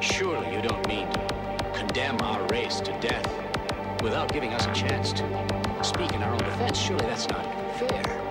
Surely you don't mean to condemn our race to death without giving us a chance to speak in our own defense. Surely that's not fair.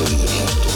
Boston.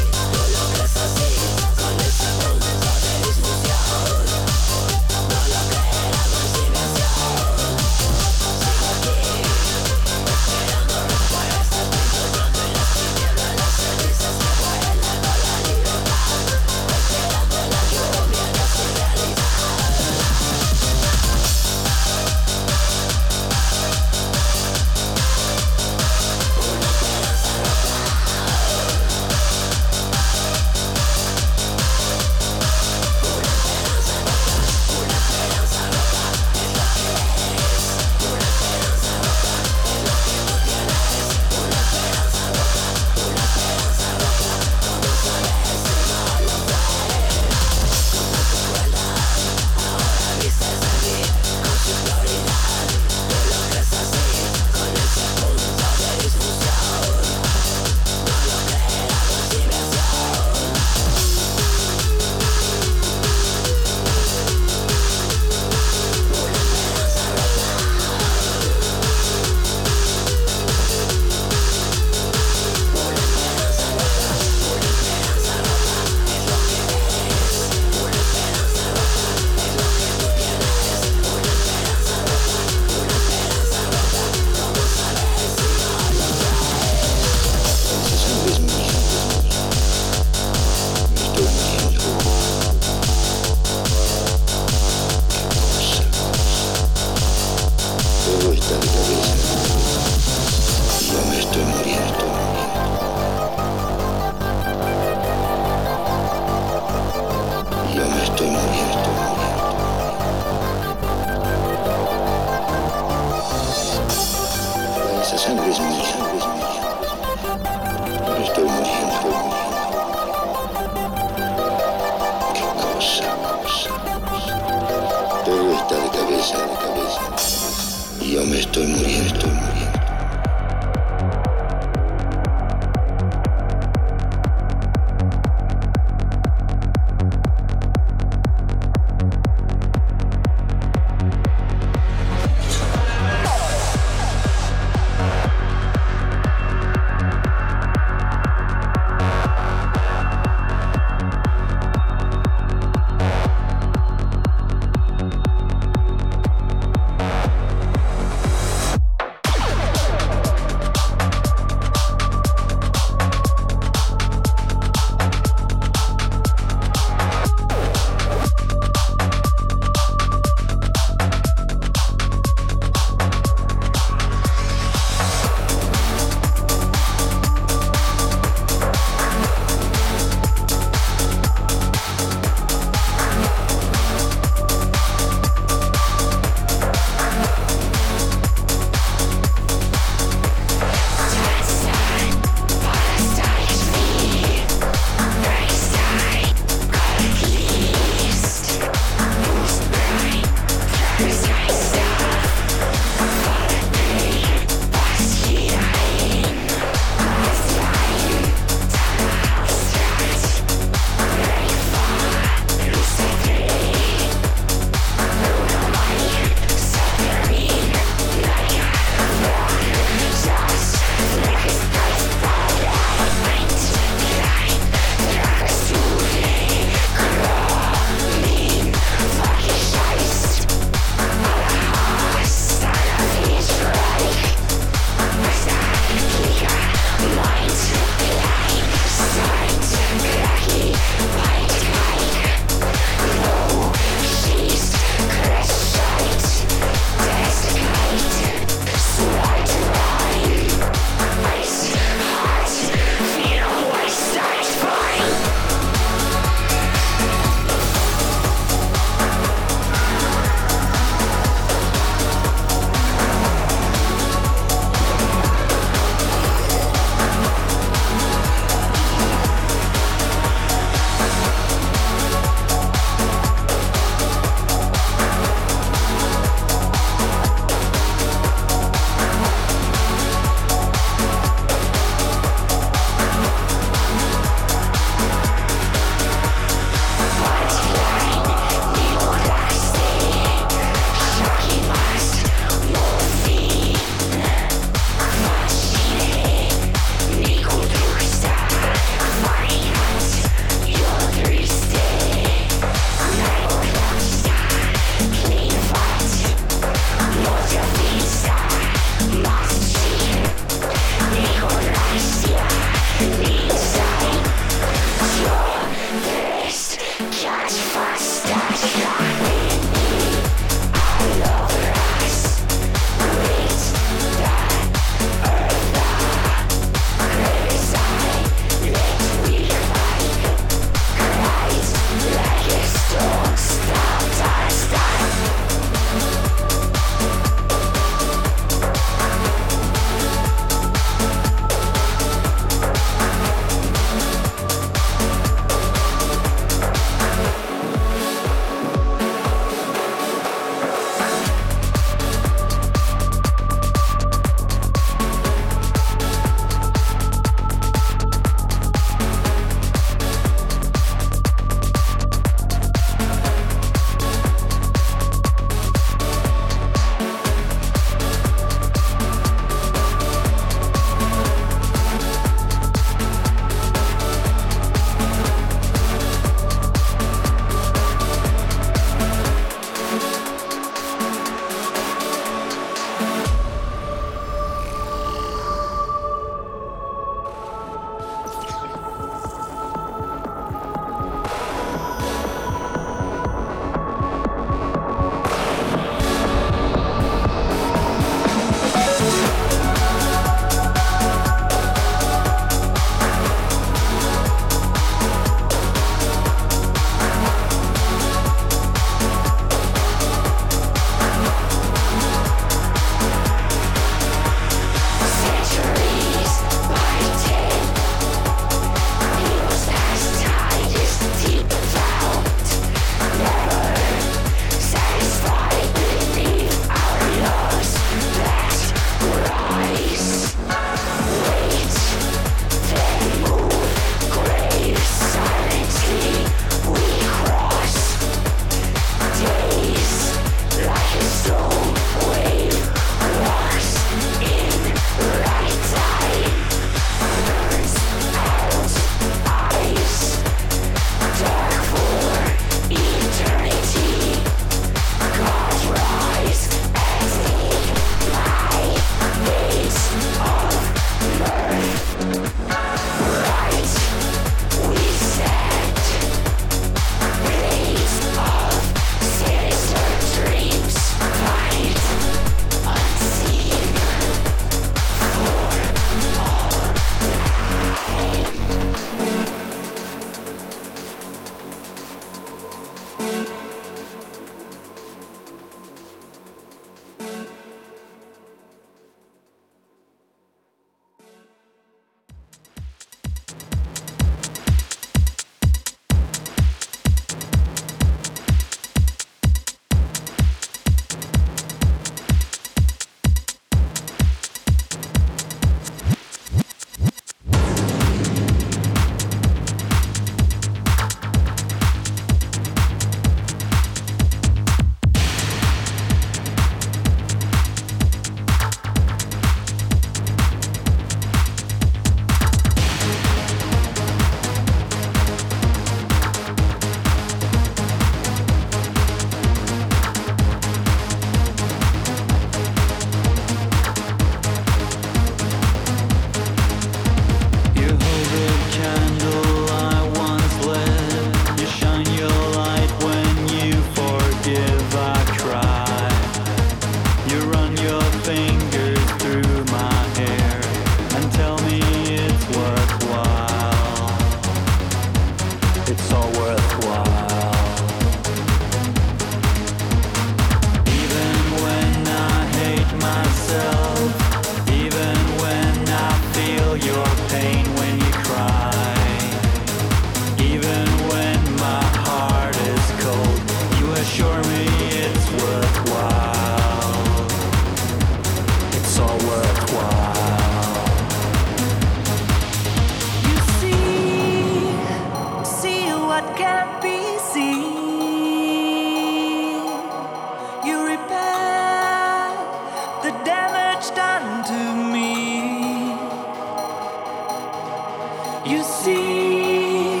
You see,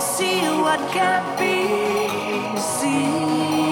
see what can be. seen.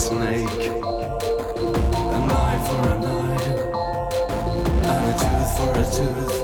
snake. An eye for a knife, and a tooth for a tooth.